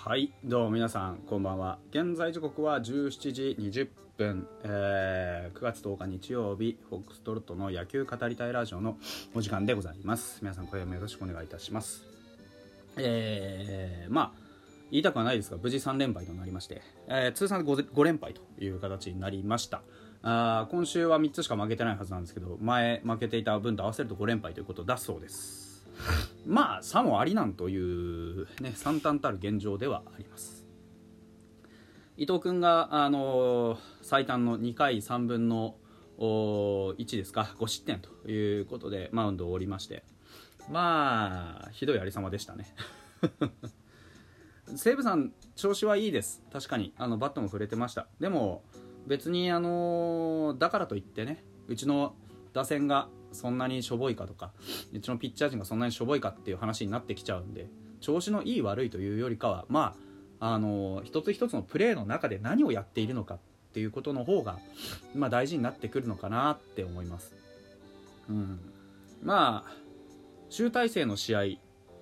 はいどうも皆さんこんばんは。現在時刻は17時20分、えー9月10日日曜日フォックストロットの野球語りたいラジオのお時間でございます。皆さん今夜もよろしくお願いいたします。えー、まあ言いたくはないですが無事3連敗となりまして、えー通算で 5, 5連敗という形になりました。あ今週は3つしか負けてないはずなんですけど前負けていた分と合わせると5連敗ということだそうです。まあさもありなんという、ね、惨憺たる現状ではあります。伊藤君が、あのー最短の2回3分の1ですか5失点ということでマウンドを降りまして。まあひどいありさまでしたね。西武さん調子はいいです。確かに。あのバットも触れてました。でも別にあのだからといってねうちの打線がそんなにしょぼいかとかうちのピッチャー陣がそんなにしょぼいかっていう話になってきちゃうんで調子のいい悪いというよりかはまああの一つ一つのプレーの中で何をやっているのかっていうことの方が、まあ、大事になってくるのかなって思います。うん、まあ集大成の試合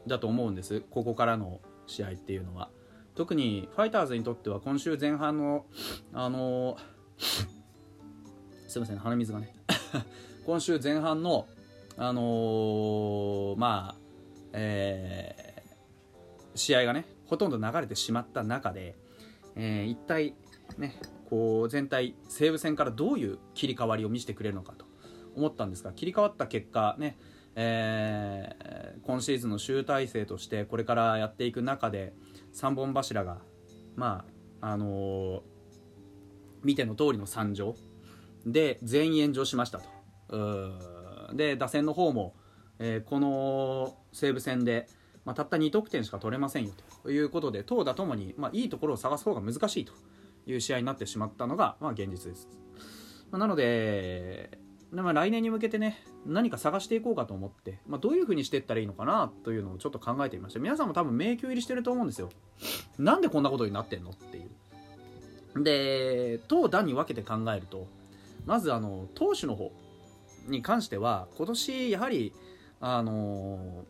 だと思うんです。ここからの試合っていうのは。特にファイターズにとっては今週前半のあのすいません鼻水がね。今週前半のあのーまあえー試合がねほとんど流れてしまった中で、えー一体ねこう全体西武戦からどういう切り替わりを見せてくれるのかと思ったんですが切り替わった結果ね、えー今シーズンの集大成としてこれからやっていく中で3本柱がまああのー見ての通りの惨状で全員炎上しましたと。で打線の方も、えーこの西武戦で、まあ、たった2得点しか取れませんよということで投打ともに、まあ、いいところを探す方が難しいという試合になってしまったのが、まあ、現実です、まあなので、まあ、来年に向けてね何か探していこうかと思って、まあ、どういうふうにしていったらいいのかなというのをちょっと考えてみました。皆さんも多分迷宮入りしてると思うんですよ。なんでこんなことになってんの？っていう。で投打に分けて考えるとまずあの投手の方。に関しては今年やはりあの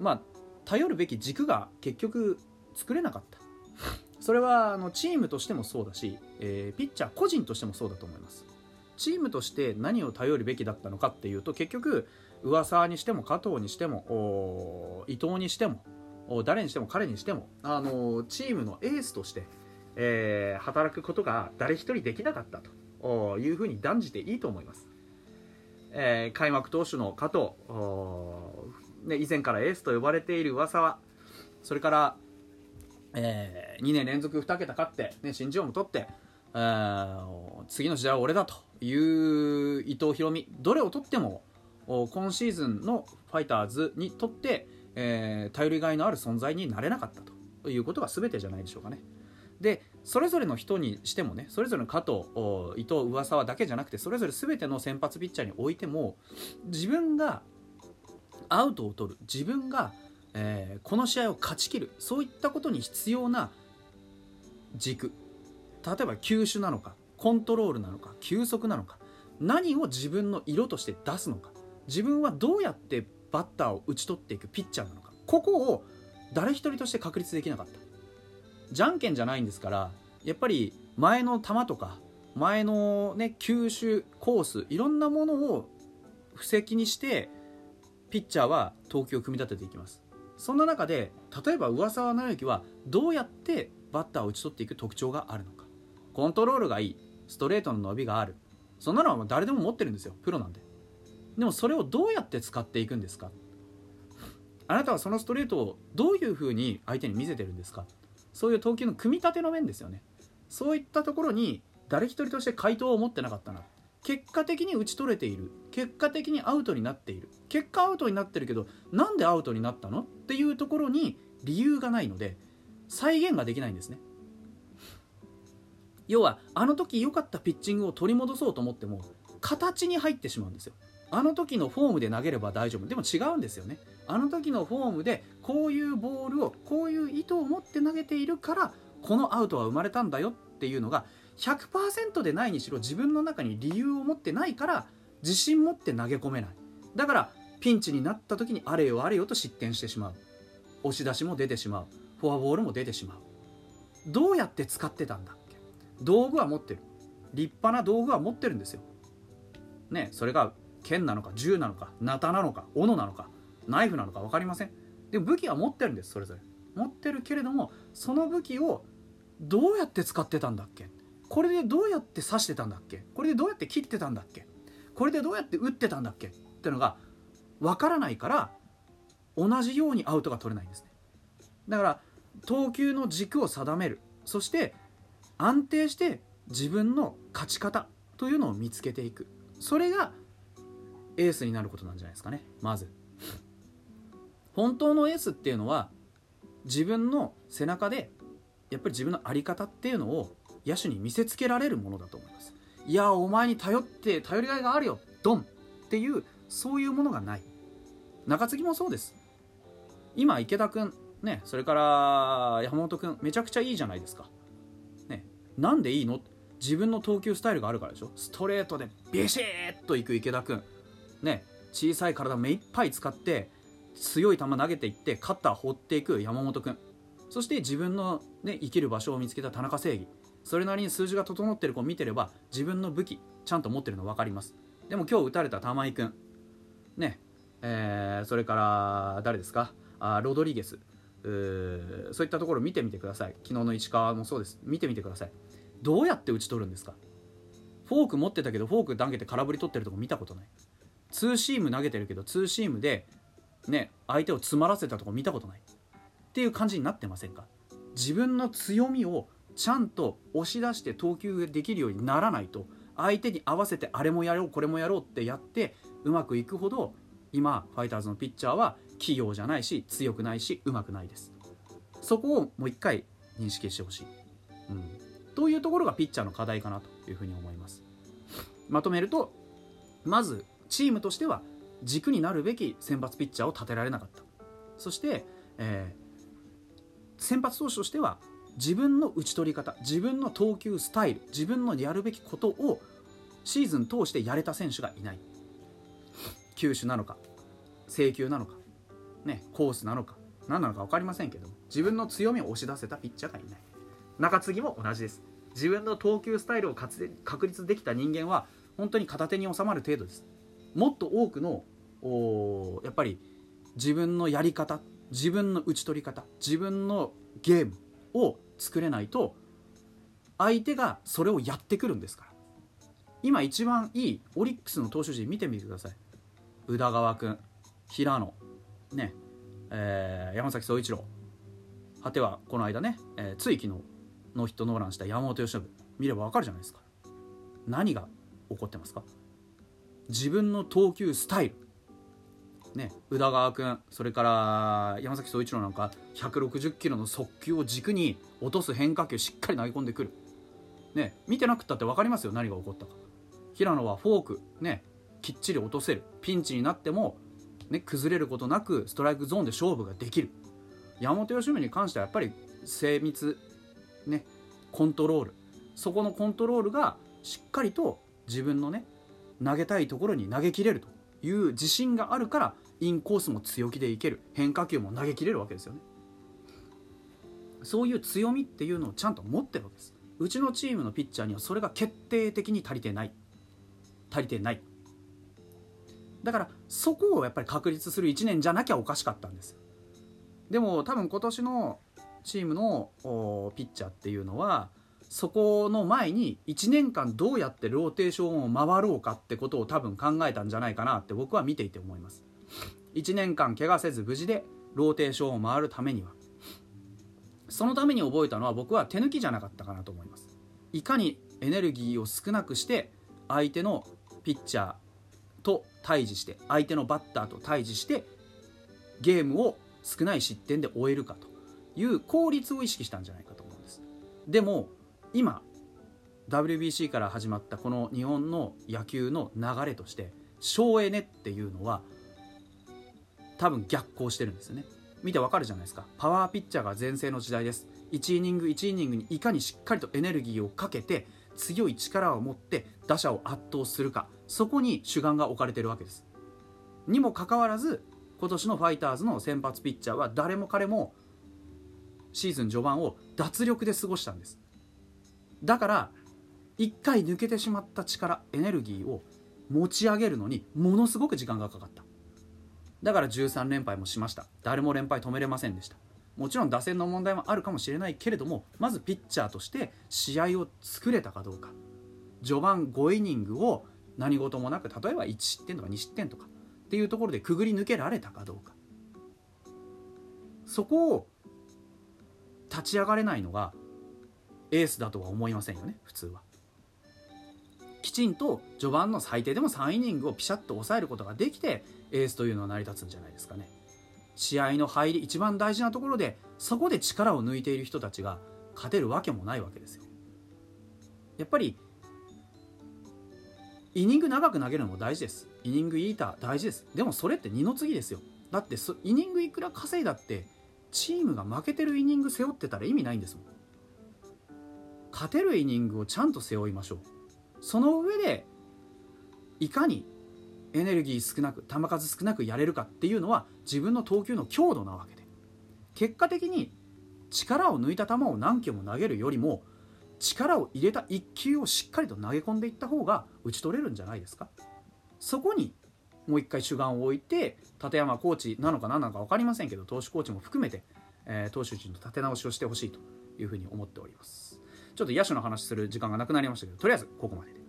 まあ頼るべき軸が結局作れなかった。それはあのチームとしてもそうだし、えーピッチャー個人としてもそうだと思います。チームとして何を頼るべきだったのかっていうと結局上沢にしても加藤にしても伊藤にしても誰にしても彼にしてもあのチームのエースとして、えー働くことが誰一人できなかったというふうに断じていいと思います、えー開幕投手の加藤。おね、以前からエースと呼ばれている上沢。それから、え2年連続2桁勝って、ね、新人王も取って、えー次の時代は俺だという伊藤大海。どれを取ってもお今シーズンのファイターズにとって、えー頼りがいのある存在になれなかったということが全てじゃないでしょうかね。でそれぞれの人にしてもねそれぞれの加藤伊藤上沢だけじゃなくてそれぞれ全ての先発ピッチャーにおいても自分がアウトを取る自分が、えーこの試合を勝ち切るそういったことに必要な軸例えば球種なのかコントロールなのか球速なのか何を自分の色として出すのか自分はどうやってバッターを打ち取っていくピッチャーなのかここを誰一人として確立できなかった。じゃんけんじゃないんですからやっぱり前の球とか前のね球種コースいろんなものを布石にしてピッチャーは投球を組み立てていきます。そんな中で例えば上沢直之はどうやってバッターを打ち取っていく特徴があるのか。コントロールがいいストレートの伸びがある。そんなのは誰でも持ってるんですよプロなんででもそれをどうやって使っていくんですか。あなたはそのストレートをどういうふうに相手に見せてるんですか。そういう投球の組み立ての面ですよね。そういったところに誰一人として回答を持ってなかったな。結果的に打ち取れている。結果的にアウトになっている。結果アウトになってるけどなんでアウトになったの？っていうところに理由がないので再現ができないんですね。要はあの時良かったピッチングを取り戻そうと思っても形に入ってしまうんですよ。あの時のフォームで投げれば大丈夫。でも違うんですよね。あの時のフォームでこういうボールをこういう意図を持って投げているからこのアウトは生まれたんだよっていうのが100%でないにしろ自分の中に理由を持ってないから自信持って投げ込めない。だからピンチになった時にあれよあれよと失点してしまう。押し出しも出てしまう。フォアボールも出てしまう。どうやって使ってたんだっけ？道具は持ってる。立派な道具は持ってるんですよ。ねそれが剣なのか銃なのかナタなのか斧なのか。ナイフなのか分かりません。でも武器は持ってるんですそれぞれ。持ってるけれどもその武器をどうやって使ってたんだっけ？これでどうやって刺してたんだっけ？これでどうやって切ってたんだっけ？これでどうやって打ってたんだっけ？ってのが分からないから同じようにアウトが取れないんですね。だから投球の軸を定める。そして安定して自分の勝ち方というのを見つけていく。それがエースになることなんじゃないですかねまず。本当のエースっていうのは自分の背中でやっぱり自分の在り方っていうのを野手に見せつけられるものだと思います。いやお前に頼って頼りがいがあるよドンっていうそういうものがない。中継ぎもそうです。今池田君ねそれから山本君めちゃくちゃいいじゃないですか。ねなんでいいの？自分の投球スタイルがあるからでしょ？ストレートでビシッといく池田君。ね小さい体目いっぱい使って強い球投げていってカッター放っていく山本君そして自分の、ね、生きる場所を見つけた田中正義。それなりに数字が整ってる子を見てれば自分の武器ちゃんと持ってるの分かります。でも今日打たれた玉井君ねえー、それから誰ですか？あロドリゲス。そういったところ見てみてください。昨日の石川もそうです。見てみてください。どうやって打ち取るんですか？フォーク持ってたけどフォーク投げて空振り取ってるとこ見たことない。ツーシーム投げてるけどツーシームでね相手を詰まらせたとこ見たことないっていう感じになってませんか？自分の強みをちゃんと押し出して投球できるようにならないと相手に合わせてあれもやろうこれもやろうってやってうまくいくほど今ファイターズのピッチャーは器用じゃないし強くないしうまくないです。そこをもう一回認識してほしい、うん、というところがピッチャーの課題かなというふうに思います。まとめるとまずチームとしては軸になるべき先発ピッチャーを立てられなかった。そして、えー、先発投手としては自分の打ち取り方自分の投球スタイル自分のやるべきことをシーズン通してやれた選手がいない。球種なのか制球なのか、ね、コースなのか何なのか分かりませんけど自分の強みを押し出せたピッチャーがいない。中継ぎも同じです。自分の投球スタイルを確立できた人間は本当に片手に収まる程度です。もっと多くのやっぱり自分のやり方自分の打ち取り方自分のゲームを作れないと相手がそれをやってくるんですから。今一番いいオリックスの投手陣見てみてください。宇田川君平野ねえー、山崎総一郎。果てはこの間ね、えー、つい昨日ノーヒットノーランした山本由伸。見ればわかるじゃないですか。何が起こってますか。自分の投球スタイル。ね、宇田川君それから山崎総一郎なんか160キロの速球を軸に落とす変化球しっかり投げ込んでくる、ね、見てなくったって分かりますよ何が起こったか。平野はフォーク、ね、きっちり落とせる。ピンチになっても、ね、崩れることなくストライクゾーンで勝負ができる。山本由伸に関してはやっぱり精密、ね、コントロール。そこのコントロールがしっかりと自分のね投げたいところに投げきれると。いう自信があるからインコースも強気でいける変化球も投げきれるわけですよね。そういう強みっていうのをちゃんと持ってるわけです。うちのチームのピッチャーにはそれが決定的に足りてない。足りてない。だからそこをやっぱり確立する1年じゃなきゃおかしかったんですでも多分今年のチームのピッチャーっていうのはそこの前に1年間どうやってローテーションを回ろうかってことを多分考えたんじゃないかなって僕は見ていて思います。1年間怪我せず無事でローテーションを回るためには。そのために覚えたのは僕は手抜きじゃなかったかなと思います。いかにエネルギーを少なくして相手のピッチャーと対峙して相手のバッターと対峙してゲームを少ない失点で終えるかという効率を意識したんじゃないかと思うんです。でも今 WBC から始まったこの日本の野球の流れとして省エネっていうのは多分逆行してるんですよね。見てわかるじゃないですか。パワーピッチャーが全盛の時代です。1イニング1イニングにいかにしっかりとエネルギーをかけて強い力を持って打者を圧倒するか。そこに主眼が置かれてるわけです。にもかかわらず今年のファイターズの先発ピッチャーは誰も彼もシーズン序盤を脱力で過ごしたんです。だから一回抜けてしまった力エネルギーを持ち上げるのにものすごく時間がかかった。だから13連敗もしました。誰も連敗止めれませんでした。もちろん打線の問題もあるかもしれないけれどもまずピッチャーとして試合を作れたかどうか。序盤5イニングを何事もなく例えば1失点とか2失点とかっていうところでくぐり抜けられたかどうか。そこを立ち上がれないのがエースだとは思いませんよね普通は。きちんと序盤の最低でも3イニングをピシャッと抑えることができてエースというのは成り立つんじゃないですかね。試合の入り一番大事なところでそこで力を抜いている人たちが勝てるわけもないわけですよ。やっぱりイニング長く投げるのも大事ですイニングイーター大事ですでもそれって二の次ですよだってイニングいくら稼いだってチームが負けてるイニング背負ってたら意味ないんですもん勝てるイニングをちゃんと背負いましょう。その上でいかにエネルギー少なく球数少なくやれるかっていうのは自分の投球の強度なわけで。結果的に力を抜いた球を何球も投げるよりも力を入れた1球をしっかりと投げ込んでいった方が打ち取れるんじゃないですか。そこにもう一回主眼を置いて立山コーチなのか何なのか分かりませんけど投手コーチも含めて、えー、投手陣の立て直しをしてほしいというふうに思っております。ちょっと野手の話する時間がなくなりましたけどとりあえずここまでで。